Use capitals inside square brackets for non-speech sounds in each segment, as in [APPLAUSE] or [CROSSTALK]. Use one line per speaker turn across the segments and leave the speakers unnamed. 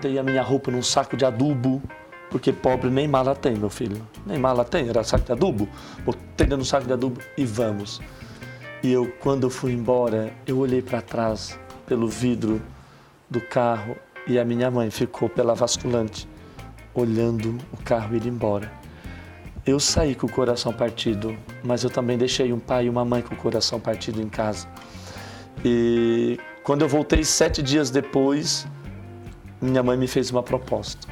botei a minha roupa num saco de adubo, porque pobre nem mala tem, meu filho. Nem mala tem, era saco de adubo. Botei do saco de adubo e vamos. E eu, quando eu fui embora, eu olhei para trás pelo vidro do carro e a minha mãe ficou pela vasculante, olhando o carro ir embora. Eu saí com o coração partido, mas eu também deixei um pai e uma mãe com o coração partido em casa. E quando eu voltei sete dias depois, minha mãe me fez uma proposta.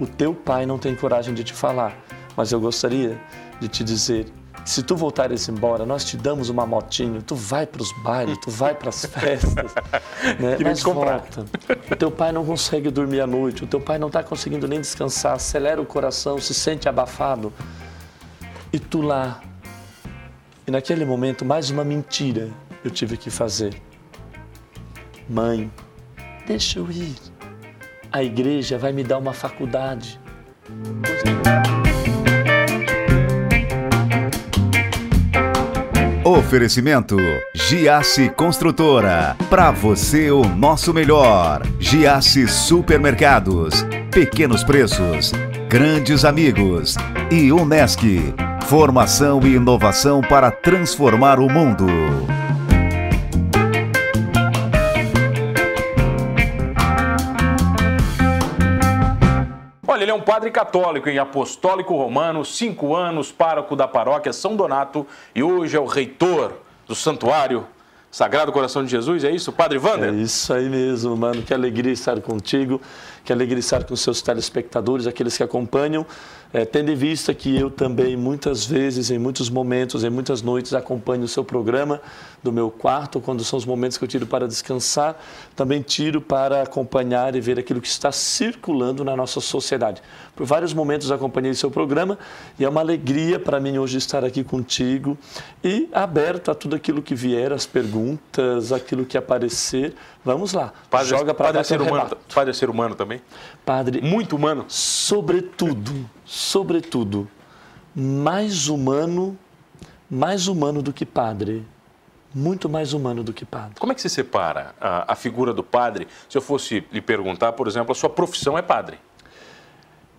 O teu pai não tem coragem de te falar, mas eu gostaria de te dizer se tu voltares embora, nós te damos uma motinho, tu vai para os bailes, tu vai para as [LAUGHS] festas, né? mas volta. O teu pai não consegue dormir à noite, o teu pai não está conseguindo nem descansar, acelera o coração, se sente abafado. E tu lá. E naquele momento, mais uma mentira eu tive que fazer. Mãe, deixa eu ir. A igreja vai me dar uma faculdade.
Oferecimento Giasse Construtora. Para você o nosso melhor. Giasse Supermercados. Pequenos preços. Grandes amigos. E Unesc. Formação e inovação para transformar o mundo.
Ele é um padre católico em apostólico romano, cinco anos, pároco da paróquia São Donato e hoje é o reitor do santuário Sagrado Coração de Jesus, é isso, Padre Wander?
É isso aí mesmo, mano. Que alegria estar contigo, que alegria estar com seus telespectadores, aqueles que acompanham é, tendo em vista que eu também muitas vezes, em muitos momentos, em muitas noites, acompanho o seu programa do meu quarto, quando são os momentos que eu tiro para descansar, também tiro para acompanhar e ver aquilo que está circulando na nossa sociedade. Por vários momentos acompanhei seu programa e é uma alegria para mim hoje estar aqui contigo e aberto a tudo aquilo que vier, as perguntas, aquilo que aparecer. Vamos lá,
padre, joga para padre é ser humano, Padre é ser humano também?
Padre.
Muito humano?
Sobretudo sobretudo, mais humano, mais humano do que padre. Muito mais humano do que padre.
Como é que se separa a, a figura do padre? Se eu fosse lhe perguntar, por exemplo, a sua profissão é padre.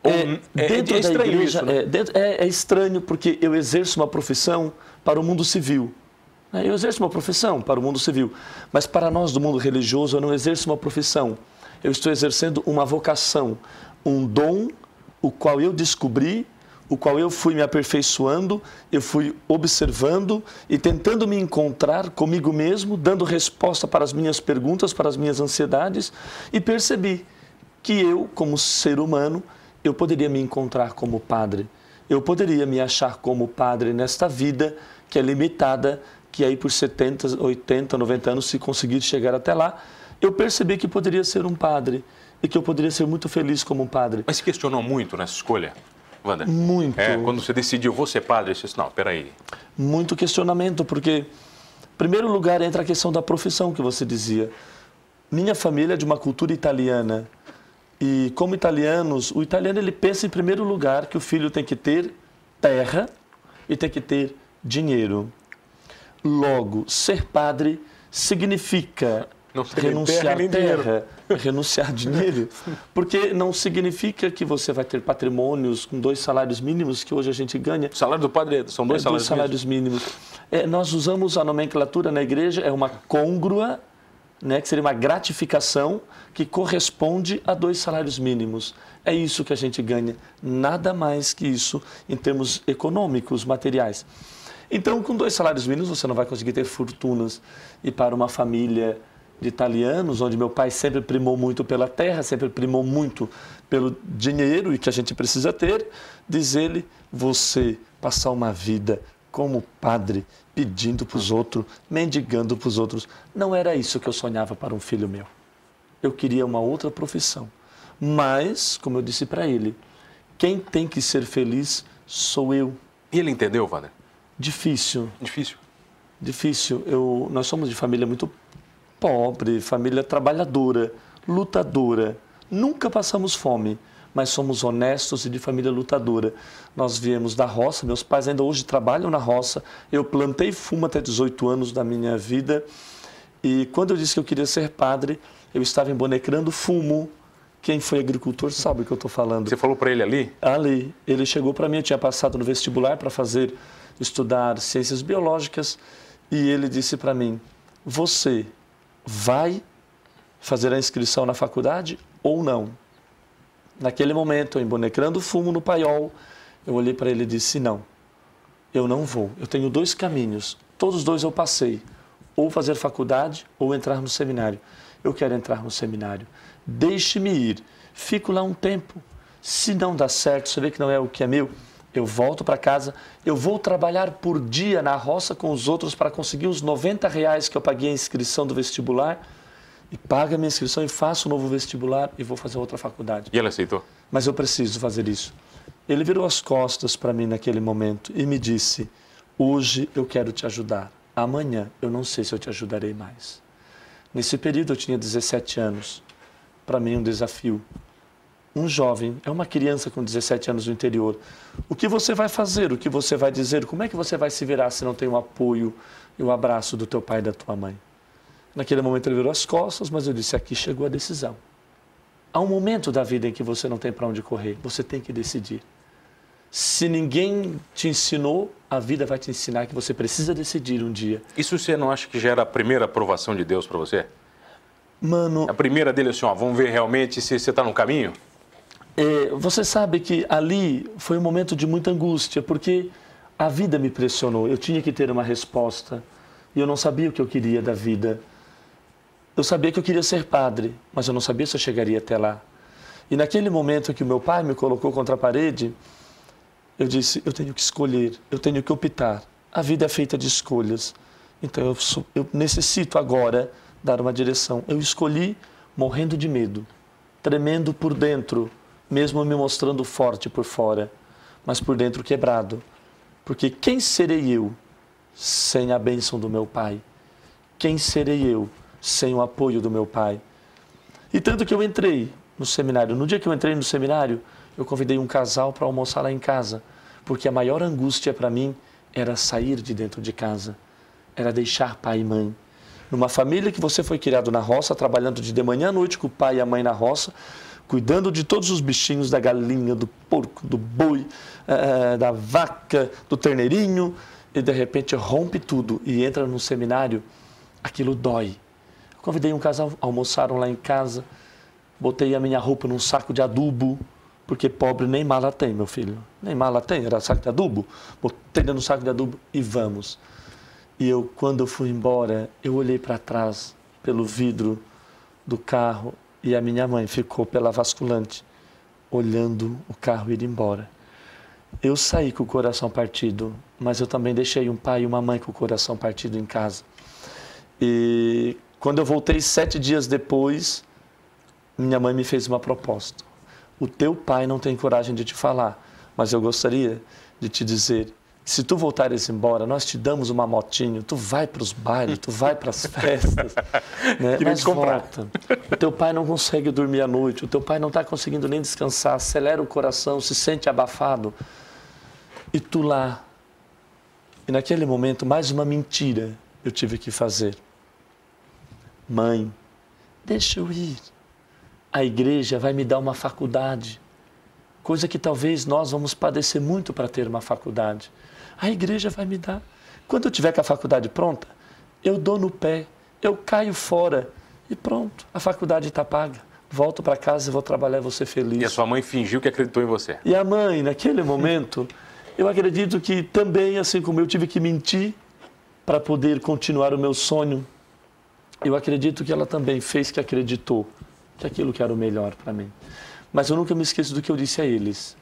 É, é, dentro é, da igreja, isso, né? é, dentro, é, é, estranho porque eu exerço uma profissão para o mundo civil. Eu exerço uma profissão para o mundo civil, mas para nós do mundo religioso eu não exerço uma profissão. Eu estou exercendo uma vocação, um dom o qual eu descobri, o qual eu fui me aperfeiçoando, eu fui observando e tentando me encontrar comigo mesmo, dando resposta para as minhas perguntas, para as minhas ansiedades e percebi que eu, como ser humano, eu poderia me encontrar como padre. Eu poderia me achar como padre nesta vida que é limitada, que aí por 70, 80, 90 anos, se conseguir chegar até lá, eu percebi que poderia ser um padre e que eu poderia ser muito feliz como um padre.
Mas se questionou muito nessa escolha, Wanda?
Muito.
É, quando você decidiu, vou ser padre, você disse, não, peraí.
Muito questionamento, porque, em primeiro lugar, entra a questão da profissão que você dizia. Minha família é de uma cultura italiana. E como italianos, o italiano ele pensa em primeiro lugar que o filho tem que ter terra e tem que ter dinheiro. Logo, ser padre significa renunciar terra, terra renunciar dinheiro, porque não significa que você vai ter patrimônios com dois salários mínimos que hoje a gente ganha.
O salário do padre são dois é, salários, dois
salários mínimos. mínimos. É, nós usamos a nomenclatura na igreja, é uma côngrua, né, que seria uma gratificação que corresponde a dois salários mínimos. É isso que a gente ganha, nada mais que isso em termos econômicos, materiais. Então, com dois salários mínimos, você não vai conseguir ter fortunas. E para uma família de italianos, onde meu pai sempre primou muito pela terra, sempre primou muito pelo dinheiro e que a gente precisa ter, diz ele, você passar uma vida como padre, pedindo para os outros, mendigando para os outros. Não era isso que eu sonhava para um filho meu. Eu queria uma outra profissão. Mas, como eu disse para ele, quem tem que ser feliz sou eu.
E ele entendeu, Wander?
Difícil.
Difícil?
Difícil. Eu, nós somos de família muito pobre, família trabalhadora, lutadora. Nunca passamos fome, mas somos honestos e de família lutadora. Nós viemos da roça, meus pais ainda hoje trabalham na roça. Eu plantei fumo até 18 anos da minha vida. E quando eu disse que eu queria ser padre, eu estava embonecrando fumo Quem foi agricultor sabe o que eu estou falando.
Você falou para ele ali?
Ali. Ele chegou para mim, eu tinha passado no vestibular para fazer, estudar ciências biológicas, e ele disse para mim: Você vai fazer a inscrição na faculdade ou não? Naquele momento, embonecrando fumo no paiol, eu olhei para ele e disse: Não, eu não vou. Eu tenho dois caminhos, todos dois eu passei: ou fazer faculdade ou entrar no seminário. Eu quero entrar no seminário. Deixe-me ir. Fico lá um tempo. Se não dá certo, você vê que não é o que é meu, eu volto para casa, eu vou trabalhar por dia na roça com os outros para conseguir os 90 reais que eu paguei a inscrição do vestibular e pago a minha inscrição e faço um novo vestibular e vou fazer outra faculdade.
E ele aceitou?
Mas eu preciso fazer isso. Ele virou as costas para mim naquele momento e me disse: Hoje eu quero te ajudar. Amanhã eu não sei se eu te ajudarei mais. Nesse período eu tinha 17 anos. Para mim, um desafio. Um jovem, é uma criança com 17 anos no interior. O que você vai fazer? O que você vai dizer? Como é que você vai se virar se não tem o apoio e o abraço do teu pai e da tua mãe? Naquele momento ele virou as costas, mas eu disse: aqui chegou a decisão. Há um momento da vida em que você não tem para onde correr, você tem que decidir. Se ninguém te ensinou, a vida vai te ensinar que você precisa decidir um dia.
Isso você não acha que já era a primeira aprovação de Deus para você?
Mano.
A primeira dele assim, ó, vamos ver realmente se você está no caminho?
É, você sabe que ali foi um momento de muita angústia, porque a vida me pressionou. Eu tinha que ter uma resposta e eu não sabia o que eu queria da vida. Eu sabia que eu queria ser padre, mas eu não sabia se eu chegaria até lá. E naquele momento que o meu pai me colocou contra a parede, eu disse: eu tenho que escolher, eu tenho que optar. A vida é feita de escolhas. Então eu, sou, eu necessito agora dar uma direção. Eu escolhi morrendo de medo, tremendo por dentro, mesmo me mostrando forte por fora, mas por dentro quebrado. Porque quem serei eu sem a bênção do meu pai? Quem serei eu sem o apoio do meu pai? E tanto que eu entrei no seminário. No dia que eu entrei no seminário, eu convidei um casal para almoçar lá em casa, porque a maior angústia para mim era sair de dentro de casa, era deixar pai e mãe. Numa família que você foi criado na roça, trabalhando de manhã à noite com o pai e a mãe na roça, cuidando de todos os bichinhos, da galinha, do porco, do boi, eh, da vaca, do terneirinho, e de repente rompe tudo e entra no seminário, aquilo dói. Eu convidei um casal, almoçaram lá em casa, botei a minha roupa num saco de adubo, porque pobre nem mala tem, meu filho. Nem mala tem, era saco de adubo. Botei no saco de adubo e vamos. E eu, quando eu fui embora, eu olhei para trás, pelo vidro do carro, e a minha mãe ficou pela vasculante, olhando o carro ir embora. Eu saí com o coração partido, mas eu também deixei um pai e uma mãe com o coração partido em casa. E quando eu voltei sete dias depois, minha mãe me fez uma proposta. O teu pai não tem coragem de te falar, mas eu gostaria de te dizer se tu voltares embora, nós te damos uma motinho, tu vai para os bailes, tu vai para as [LAUGHS] festas, né? mas volta. O teu pai não consegue dormir à noite, o teu pai não está conseguindo nem descansar, acelera o coração, se sente abafado. E tu lá. E naquele momento, mais uma mentira eu tive que fazer. Mãe, deixa eu ir. A igreja vai me dar uma faculdade, coisa que talvez nós vamos padecer muito para ter uma faculdade. A igreja vai me dar. Quando eu tiver com a faculdade pronta, eu dou no pé, eu caio fora e pronto, a faculdade está paga. Volto para casa e vou trabalhar e vou ser feliz.
E a sua mãe fingiu que acreditou em você.
E a mãe, naquele momento, eu acredito que também, assim como eu tive que mentir para poder continuar o meu sonho, eu acredito que ela também fez que acreditou que aquilo que era o melhor para mim. Mas eu nunca me esqueço do que eu disse a eles.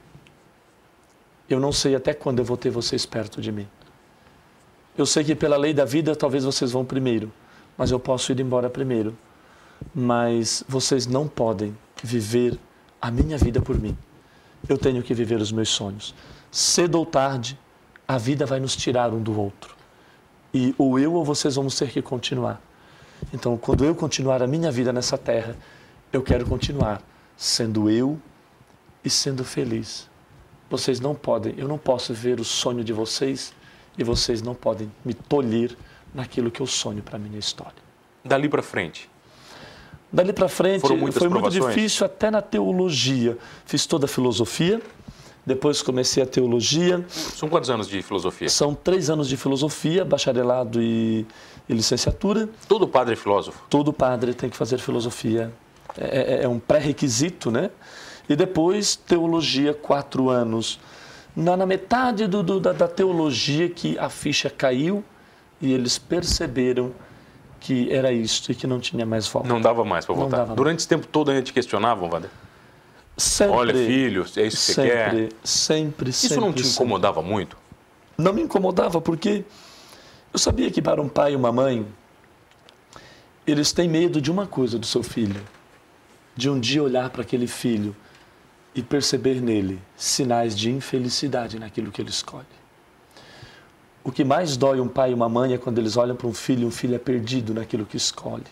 Eu não sei até quando eu vou ter vocês perto de mim. Eu sei que pela lei da vida talvez vocês vão primeiro, mas eu posso ir embora primeiro. Mas vocês não podem viver a minha vida por mim. Eu tenho que viver os meus sonhos. Cedo ou tarde, a vida vai nos tirar um do outro. E ou eu ou vocês vamos ter que continuar. Então, quando eu continuar a minha vida nessa terra, eu quero continuar sendo eu e sendo feliz. Vocês não podem, eu não posso ver o sonho de vocês e vocês não podem me tolher naquilo que eu sonho para a minha história.
Dali para frente.
Dali para frente foi muito
provações?
difícil até na teologia. Fiz toda a filosofia, depois comecei a teologia.
São quantos anos de filosofia?
São três anos de filosofia, bacharelado e, e licenciatura.
Todo padre é filósofo.
Todo padre tem que fazer filosofia. É, é- é um pré-requisito, né? E depois teologia, quatro anos. Na, na metade do- do- da, da teologia que a ficha caiu e eles perceberam que era isto e que não tinha mais volta.
Não dava mais para voltar.
dava mais.
Durante esse tempo todo ainda te questionavam, Wander?
Sempre,
Olha, filho, é isso que você
sempre,
quer?
sempre,
Isso
sempre,
não te
sempre.
incomodava muito?
Não me incomodava porque eu sabia que para um pai e uma mãe, eles têm medo de uma coisa do seu filho. De um dia olhar para aquele filho e perceber nele sinais de infelicidade naquilo que ele escolhe. O que mais dói um pai e uma mãe é quando eles olham para um filho e um filho é perdido naquilo que escolhe.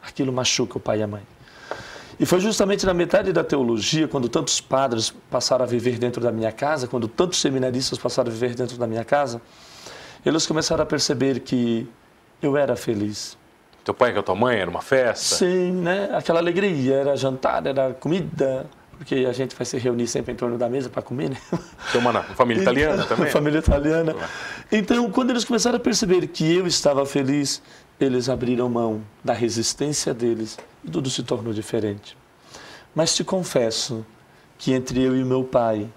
Aquilo machuca o pai e a mãe. E foi justamente na metade da teologia, quando tantos padres passaram a viver dentro da minha casa, quando tantos seminaristas passaram a viver dentro da minha casa, eles começaram a perceber que eu era feliz.
Teu pai com a tua mãe era uma festa?
Sim, né? Aquela alegria, era jantar, era comida, porque a gente vai se reunir sempre em torno da mesa para comer, né?
Tem uma, na- família italiana também?
Família italiana. Então, quando eles começaram a perceber que eu estava feliz, eles abriram mão da resistência deles e tudo se tornou diferente. Mas te confesso que entre eu e meu pai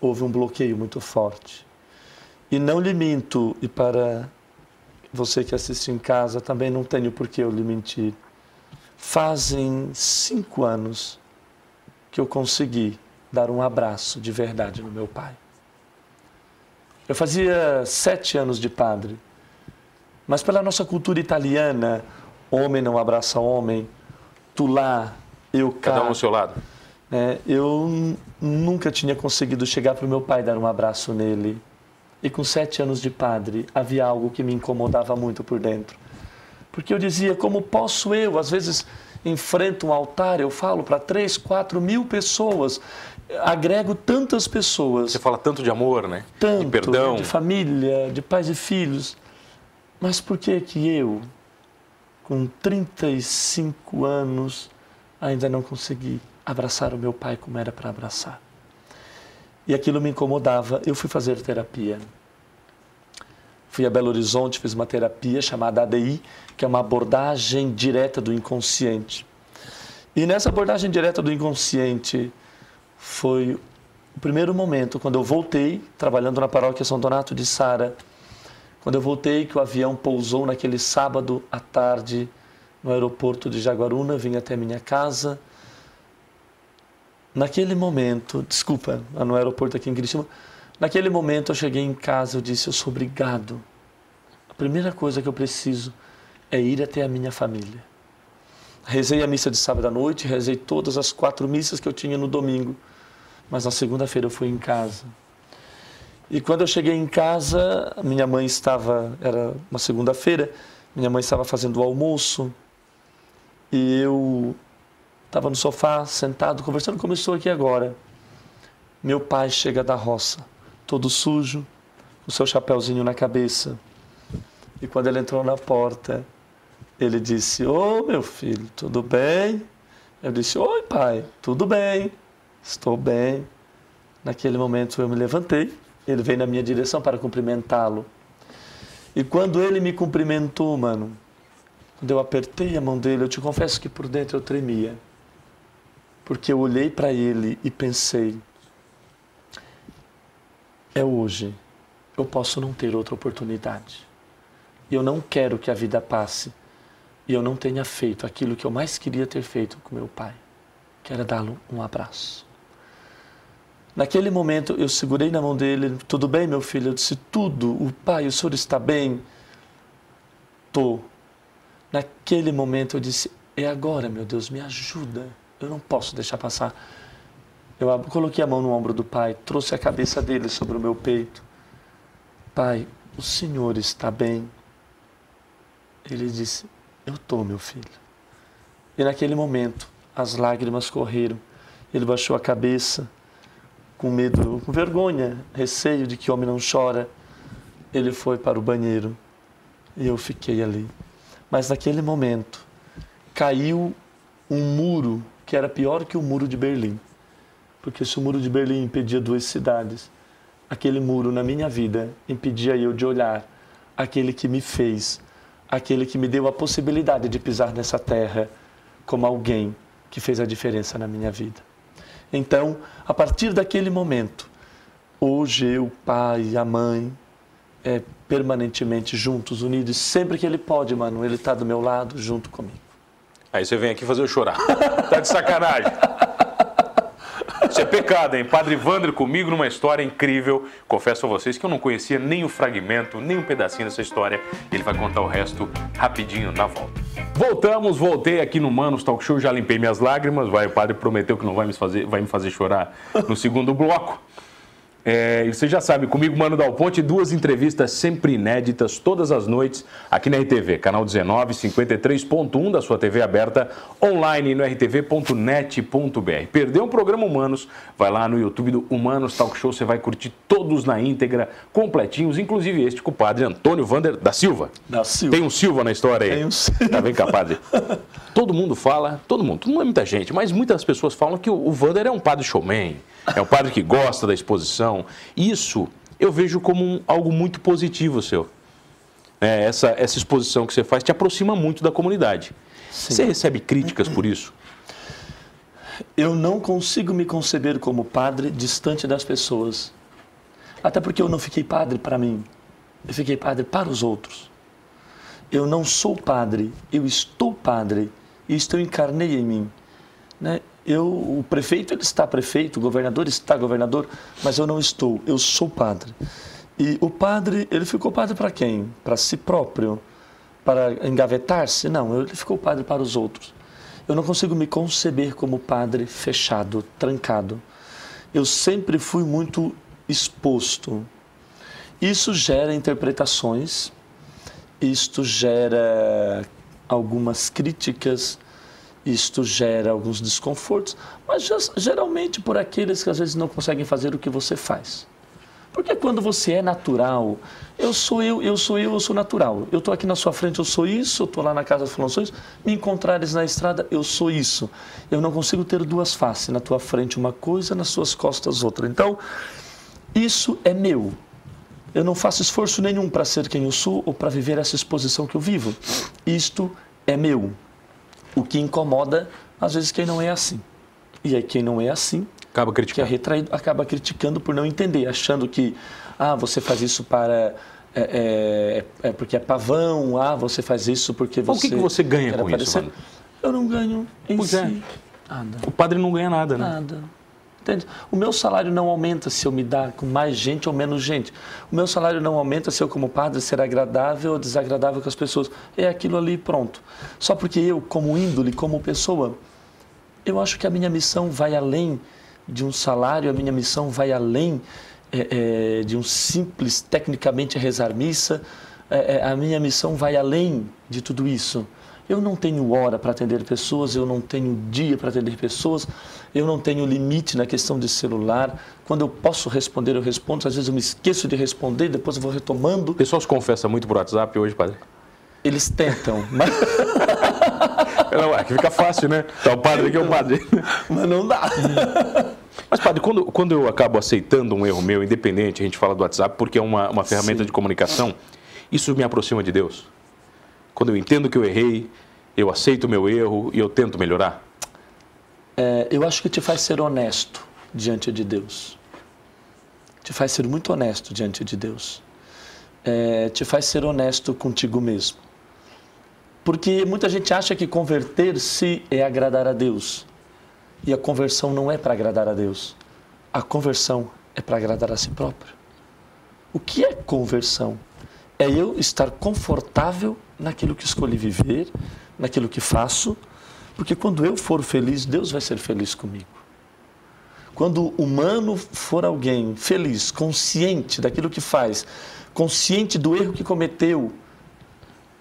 houve um bloqueio muito forte. E não lhe minto, e para você que assiste em casa, também não tenho por que eu lhe mentir. Fazem cinco anos que eu consegui dar um abraço de verdade no meu pai. Eu fazia sete anos de padre, mas pela nossa cultura italiana, homem não abraça homem, tu lá, eu cá.
Cada um ao seu lado.
né, eu nunca tinha conseguido chegar para o meu pai dar um abraço nele. E com sete anos de padre, havia algo que me incomodava muito por dentro. Porque eu dizia, como posso eu? Às vezes enfrento um altar, eu falo para três, quatro mil pessoas, agrego tantas pessoas
Você fala tanto de amor, né?
tanto
de perdão.
de família, de pais e filhos. Mas por que que eu, com 35 anos, ainda não consegui abraçar o meu pai como era para abraçar? E aquilo me incomodava. Eu fui fazer terapia. Fui a Belo Horizonte, fiz uma terapia chamada ADI, que é uma abordagem direta do inconsciente. E nessa abordagem direta do inconsciente foi o primeiro momento, quando eu voltei, trabalhando na paróquia São Donato de Sara, quando eu voltei, que o avião pousou naquele sábado à tarde no aeroporto de Jaguaruna, vim até minha casa. Naquele momento, desculpa, no aeroporto aqui em Criciúma, naquele momento eu cheguei em casa, eu disse, eu sou obrigado. A primeira coisa que eu preciso é ir até a minha família. Rezei a missa de sábado à noite, rezei todas as quatro missas que eu tinha no domingo. Mas na segunda-feira eu fui em casa. E quando eu cheguei em casa, minha mãe estava, era uma segunda-feira, minha mãe estava fazendo o almoço e eu estava no sofá, sentado, conversando como estou aqui agora. Meu pai chega da roça, todo sujo, com seu chapéuzinho na cabeça. E quando ele entrou na porta, ele disse: Ô meu filho, tudo bem? Eu disse: Oi, pai, tudo bem, estou bem. Naquele momento eu me levantei, ele veio na minha direção para cumprimentá-lo. E quando ele me cumprimentou, mano, quando eu apertei a mão dele, eu te confesso que por dentro eu tremia. Porque eu olhei para ele e pensei: é hoje, eu posso não ter outra oportunidade. Eu não quero que a vida passe e eu não tenha feito aquilo que eu mais queria ter feito com meu pai, que era dar-lhe um abraço. Naquele momento eu segurei na mão dele, tudo bem, meu filho? Eu disse, tudo. O pai, o senhor está bem? Tô. Naquele momento eu disse, é agora, meu Deus, me ajuda. Eu não posso deixar passar. Eu coloquei a mão no ombro do pai, trouxe a cabeça dele sobre o meu peito. Pai, o senhor está bem? Ele disse, eu tô, meu filho. E naquele momento, as lágrimas correram. Ele baixou a cabeça, com medo, com vergonha, receio de que homem não chora. Ele foi para o banheiro e eu fiquei ali. Mas naquele momento, caiu um muro que era pior que o muro de Berlim. Porque se o muro de Berlim impedia duas cidades, aquele muro na minha vida impedia eu de olhar aquele que me fez, aquele que me deu a possibilidade de pisar nessa terra como alguém que fez a diferença na minha vida. Então, a partir daquele momento, hoje eu, o pai e a mãe, é, permanentemente juntos, unidos, sempre que ele pode, mano, ele está do meu lado, junto comigo.
Aí você vem aqui fazer eu chorar. [LAUGHS] tá de sacanagem. É pecado, hein? Padre Wander comigo numa história incrível. Confesso a vocês que eu não conhecia nem o fragmento, nem um pedacinho dessa história. Ele vai contar o resto rapidinho na volta. Voltamos, voltei aqui no Manos Talk Show, já limpei minhas lágrimas. Vai, o padre prometeu que não vai me fazer, vai me fazer chorar no segundo bloco. É, você já sabe, comigo, Mano Dal Ponte, duas entrevistas sempre inéditas, todas as noites, aqui na RTV, canal 19, 53.1 da sua TV aberta, online no rtv.net.br. Perdeu um programa Humanos? Vai lá no YouTube do Humanos Talk Show, você vai curtir todos na íntegra, completinhos, inclusive este com o padre Antônio Vander da Silva.
Da Silva.
Tem um Silva na história aí?
Tem um Silva.
Tá bem capaz. [LAUGHS] todo mundo fala, todo mundo, não é muita gente, mas muitas pessoas falam que o Vander é um padre showman é um padre que gosta da exposição. Isso eu vejo como um, algo muito positivo seu. É, essa, essa exposição que você faz te aproxima muito da comunidade. Sim. Você recebe críticas por isso?
Eu não consigo me conceber como padre distante das pessoas. Até porque eu não fiquei padre para mim. Eu fiquei padre para os outros. Eu não sou padre, eu estou padre. Isto eu encarnei em mim. Né? Eu, o prefeito ele está prefeito, o governador está governador, mas eu não estou, eu sou padre. E o padre, ele ficou padre para quem? Para si próprio? Para engavetar-se? Não, ele ficou padre para os outros. Eu não consigo me conceber como padre fechado, trancado. Eu sempre fui muito exposto. Isso gera interpretações, isto gera algumas críticas, isto gera alguns desconfortos, mas geralmente por aqueles que às vezes não conseguem fazer o que você faz. Porque quando você é natural, eu sou eu, eu sou eu, eu sou natural. Eu estou aqui na sua frente, eu sou isso, eu estou lá na casa das funções, me encontrares na estrada, eu sou isso. Eu não consigo ter duas faces, na tua frente uma coisa, nas suas costas outra. Então, isso é meu. Eu não faço esforço nenhum para ser quem eu sou ou para viver essa exposição que eu vivo. Isto é meu. O que incomoda, às vezes, quem não é assim. E aí, quem não é assim,
acaba criticando.
Que é retraído, acaba criticando por não entender, achando que ah, você faz isso para. É, é, é porque é pavão, ah, você faz isso porque você.
O que, que você ganha com aparecer. isso, mano?
Eu não ganho em pois é. si.
É. Nada. O padre não ganha nada, né?
Nada. Entende? O meu salário não aumenta se eu me dar com mais gente ou menos gente. O meu salário não aumenta se eu, como padre, ser agradável ou desagradável com as pessoas. É aquilo ali pronto. Só porque eu, como índole, como pessoa, eu acho que a minha missão vai além de um salário, a minha missão vai além é, é, de um simples, tecnicamente, rezar missa. É, é a minha missão vai além de tudo isso. Eu não tenho hora para atender pessoas, eu não tenho dia para atender pessoas, eu não tenho limite na questão de celular. Quando eu posso responder, eu respondo. Às vezes eu me esqueço de responder, depois eu vou retomando. O
pessoal se confessa muito por WhatsApp hoje, padre?
Eles tentam, [LAUGHS] mas.
não, é que fica fácil, né? Tá o padre aqui é o padre.
Mas não dá. [LAUGHS]
Mas, padre, quando, quando eu acabo aceitando um erro meu, independente, a gente fala do WhatsApp, porque é uma, uma ferramenta Sim. de comunicação, isso me aproxima de Deus? Quando eu entendo que eu errei, eu aceito o meu erro e eu tento melhorar?
É, eu acho que te faz ser honesto diante de Deus. Te faz ser muito honesto diante de Deus. É, te faz ser honesto contigo mesmo. Porque muita gente acha que converter-se é agradar a Deus. E a conversão não é para agradar a Deus. A conversão é para agradar a si próprio. O que é conversão? É eu estar confortável naquilo que escolhi viver, naquilo que faço, porque quando eu for feliz, Deus vai ser feliz comigo. Quando o humano for alguém feliz, consciente daquilo que faz, consciente do erro que cometeu,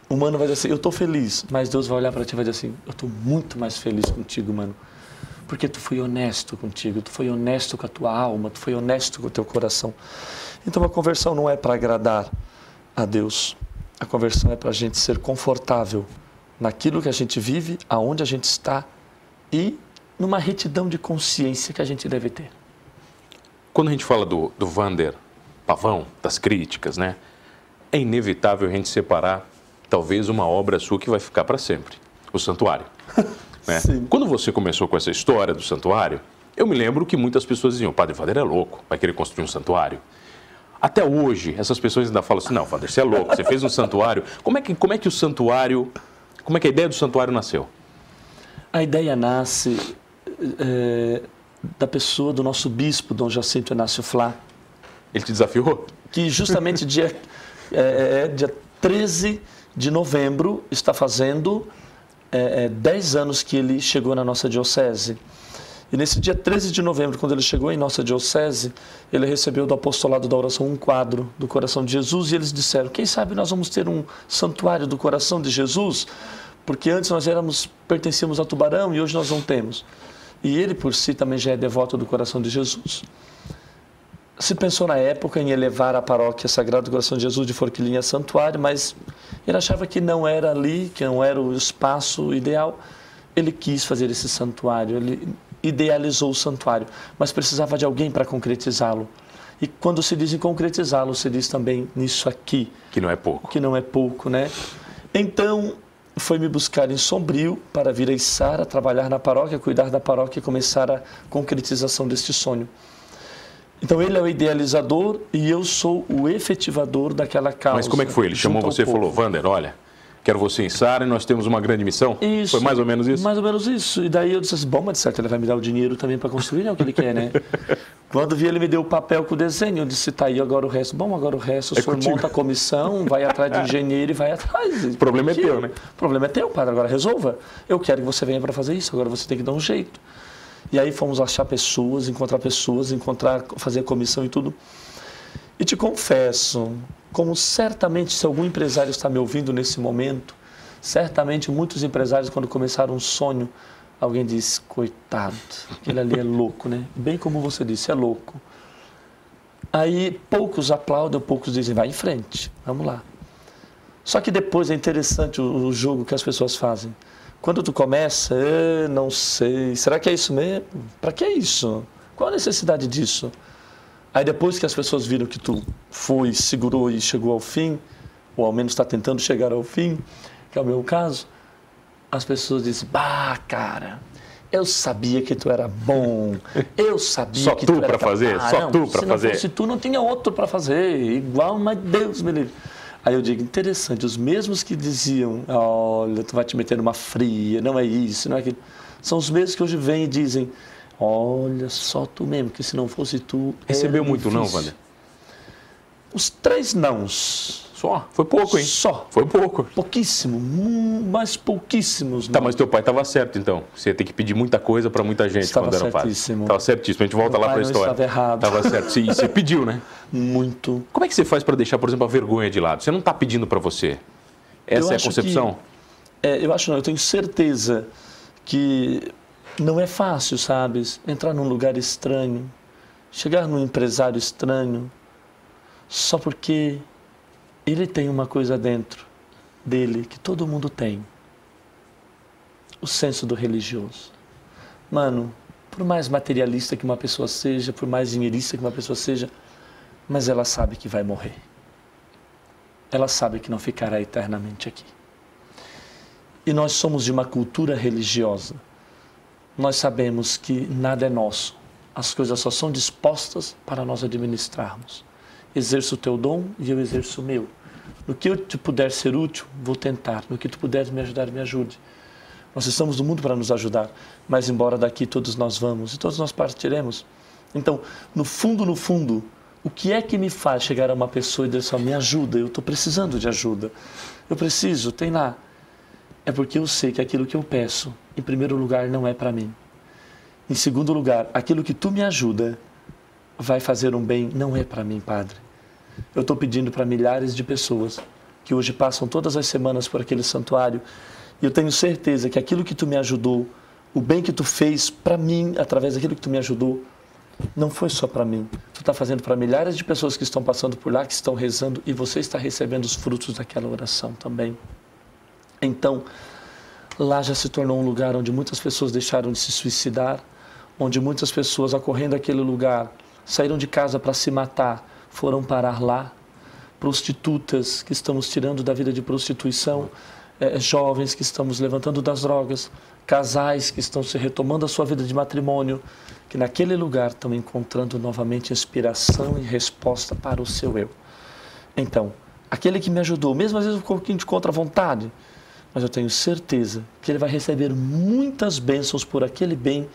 o humano vai dizer assim: Eu estou feliz, mas Deus vai olhar para ti e vai dizer assim: Eu estou muito mais feliz contigo, mano. Porque tu foi honesto contigo, tu foi honesto com a tua alma, tu foi honesto com o teu coração. Então a conversão não é para agradar a Deus, a conversão é para a gente ser confortável naquilo que a gente vive, aonde a gente está e numa retidão de consciência que a gente deve ter.
Quando a gente fala do, do Vander Pavão, das críticas, né? É inevitável a gente separar talvez uma obra sua que vai ficar para sempre, o Santuário. [LAUGHS] né? Quando você começou com essa história do Santuário, eu me lembro que muitas pessoas diziam, o Padre Vander é louco, vai querer construir um santuário. Até hoje, essas pessoas ainda falam assim, não, Vander, você é louco, você fez um santuário. Como é que, como é que o santuário, como é que a ideia do santuário nasceu?
A ideia nasce é, da pessoa do nosso bispo, Dom Jacinto Inácio Flá.
Ele te desafiou?
Que justamente dia, é, [LAUGHS] é, dia 13 de novembro está fazendo é, 10 anos que ele chegou na nossa diocese. E nesse dia 13 de novembro, quando ele chegou em nossa diocese, ele recebeu do apostolado da oração um quadro do coração de Jesus e eles disseram: quem sabe nós vamos ter um santuário do coração de Jesus? Porque antes nós éramos pertencíamos a Tubarão e hoje nós não temos. E ele por si também já é devoto do coração de Jesus. Se pensou na época em elevar a paróquia Sagrado Coração de Jesus de Forquilinha a santuário, mas ele achava que não era ali, que não era o espaço ideal. Ele quis fazer esse santuário, ele idealizou o santuário, mas precisava de alguém para concretizá-lo. E quando se diz em concretizá-lo, se diz também nisso aqui.
Que não é pouco.
Que não é pouco, né? Então, foi me buscar em Sombrio para vir a Içara, trabalhar na paróquia, cuidar da paróquia e começar a concretização deste sonho. Então ele é o idealizador e eu sou o efetivador daquela causa.
Mas como é que foi? Ele chamou você e falou, Vander, olha, quero você em Sara e nós temos uma grande missão?
Isso.
Foi mais ou menos isso?
Mais ou menos isso. E daí eu disse assim, bom, mas de certo ele vai me dar o dinheiro também para construir, é o que ele quer, né? [LAUGHS] Quando vi ele me deu o papel com o desenho, eu disse, tá aí agora o resto. Bom, agora o resto, o é senhor contigo. monta a comissão, vai atrás de [LAUGHS] engenheiro e vai atrás.
O problema é teu, né?
O problema é teu, padre, agora resolva. Eu quero que você venha para fazer isso, agora você tem que dar um jeito. E aí fomos achar pessoas, encontrar pessoas, encontrar, fazer comissão e tudo. E te confesso, como certamente se algum empresário está me ouvindo nesse momento, certamente muitos empresários quando começaram um sonho, alguém diz, coitado, aquele ali é louco, né? Bem como você disse, é louco. Aí poucos aplaudem, poucos dizem, vai em frente, vamos lá. Só que depois é interessante o, o jogo que as pessoas fazem. Quando tu começa, não sei, será que é isso mesmo? Para que é isso? Qual a necessidade disso? Aí depois que as pessoas viram que tu foi, segurou e chegou ao fim, ou ao menos está tentando chegar ao fim, que é o meu caso, as pessoas dizem, bah, cara, eu sabia que tu era bom, [LAUGHS] eu sabia
Só
que
tu,
tu
para fazer,
ah,
só
não,
tu para fazer.
Se tu, não tinha outro para fazer, igual, mas Deus me livre. Aí eu digo, interessante, os mesmos que diziam, olha, tu vai te meter numa fria, não é isso, não é aquilo, são os mesmos que hoje vêm e dizem, olha, só tu mesmo, que se não fosse tu.
Recebeu muito difícil. não, Wander?
Os três nãos.
Só? Foi pouco, hein?
Só.
Foi pouco.
Pouquíssimo, mas pouquíssimos.
Tá, mas teu pai estava certo, então. Você ia ter que pedir muita coisa para muita gente
estava
quando era
certíssimo.
Estava certíssimo. A gente volta
Meu
lá para a história.
Estava errado.
Estava certo. E você [LAUGHS] pediu, né?
Muito.
Como é que você faz para deixar, por exemplo, a vergonha de lado? Você não está pedindo para você. Essa
eu
é a concepção?
Que, é, eu acho não, eu tenho certeza que não é fácil, sabes? Entrar num lugar estranho, chegar num empresário estranho, só porque ele tem uma coisa dentro dele que todo mundo tem: o senso do religioso. Mano, por mais materialista que uma pessoa seja, por mais dinheirista que uma pessoa seja, mas ela sabe que vai morrer. Ela sabe que não ficará eternamente aqui. E nós somos de uma cultura religiosa. Nós sabemos que nada é nosso. As coisas só são dispostas para nós administrarmos exerço o teu dom e eu exerço o meu. No que eu te puder ser útil, vou tentar. No que tu puderes me ajudar, me ajude. Nós estamos no mundo para nos ajudar, mas embora daqui todos nós vamos e todos nós partiremos. Então, no fundo, no fundo, o que é que me faz chegar a uma pessoa e dizer assim, me ajuda, eu estou precisando de ajuda. Eu preciso, tem lá. É porque eu sei que aquilo que eu peço, em primeiro lugar, não é para mim. Em segundo lugar, aquilo que tu me ajuda vai fazer um bem não é para mim, Padre. Eu estou pedindo para milhares de pessoas que hoje passam todas as semanas por aquele santuário e eu tenho certeza que aquilo que tu me ajudou, o bem que tu fez para mim através daquilo que tu me ajudou, não foi só para mim. Tu está fazendo para milhares de pessoas que estão passando por lá, que estão rezando e você está recebendo os frutos daquela oração também. Então, Lá já se tornou um lugar onde muitas pessoas deixaram de se suicidar, onde muitas pessoas, acorrendo aquele lugar, saíram de casa para se matar, foram parar lá. Prostitutas que estamos tirando da vida de prostituição, é, jovens que estamos levantando das drogas, casais que estão se retomando a sua vida de matrimônio, que naquele lugar estão encontrando novamente inspiração e resposta para o seu eu. Então, aquele que me ajudou, mesmo às vezes um pouquinho de contra vontade, mas eu tenho certeza que ele vai receber muitas bênçãos por aquele bem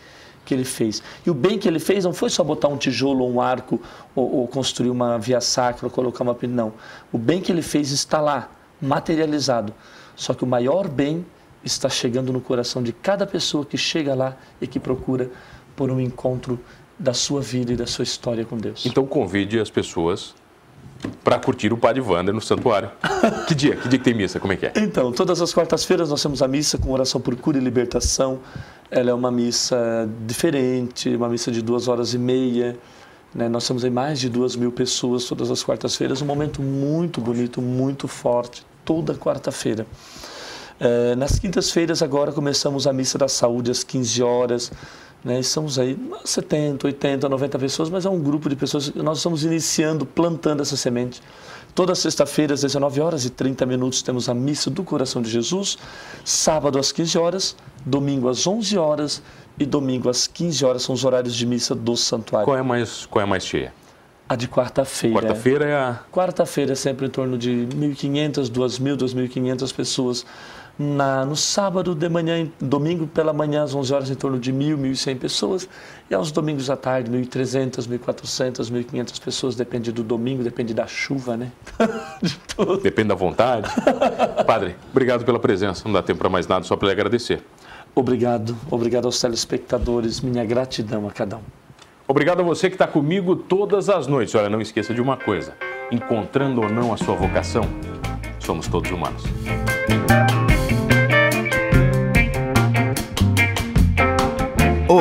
que ele fez. E o bem que ele fez não foi só botar um tijolo ou um arco, ou, ou construir uma via sacra, ou colocar uma... Não. O bem que ele fez está lá, materializado. Só que o maior bem está chegando no coração de cada pessoa que chega lá e que procura por um encontro da sua vida e da sua história com Deus.
Então convide as pessoas para curtir o Padre Wander no santuário. [LAUGHS] que dia? Que dia que tem missa? Como é que é?
Então, todas as quartas-feiras nós temos a missa com oração por cura e libertação. Ela é uma missa diferente, uma missa de duas horas e meia. Né? Nós temos aí mais de duas mil pessoas todas as quartas-feiras. Um momento muito bonito, muito forte, toda quarta-feira. É, nas quintas-feiras agora começamos a missa da saúde às 15 horas. Né? Estamos aí 70, 80, 90 pessoas, mas é um grupo de pessoas que nós estamos iniciando, plantando essa semente. Toda sexta-feira, às 19 horas e 30 minutos, temos a missa do Coração de Jesus. Sábado às 15 horas, domingo às 11 horas e domingo às 15 horas são os horários de missa do santuário.
Qual é mais, qual é mais cheia?
A de quarta-feira.
Quarta-feira é a.
Quarta-feira é sempre em torno de 1.500, 2.000, 2.500 pessoas na, no sábado de manhã, domingo pela manhã, às 11 horas, em torno de 1.000, 1.100 pessoas. E aos domingos à tarde, 1.300, 1.400, 1.500 pessoas. Depende do domingo, depende da chuva, né? [LAUGHS]
de tudo. Depende da vontade. Padre, obrigado pela presença. Não dá tempo para mais nada, só para lhe agradecer.
Obrigado. Obrigado aos telespectadores. Minha gratidão a cada um.
Obrigado a você que está comigo todas as noites. Olha, não esqueça de uma coisa: encontrando ou não a sua vocação, somos todos humanos.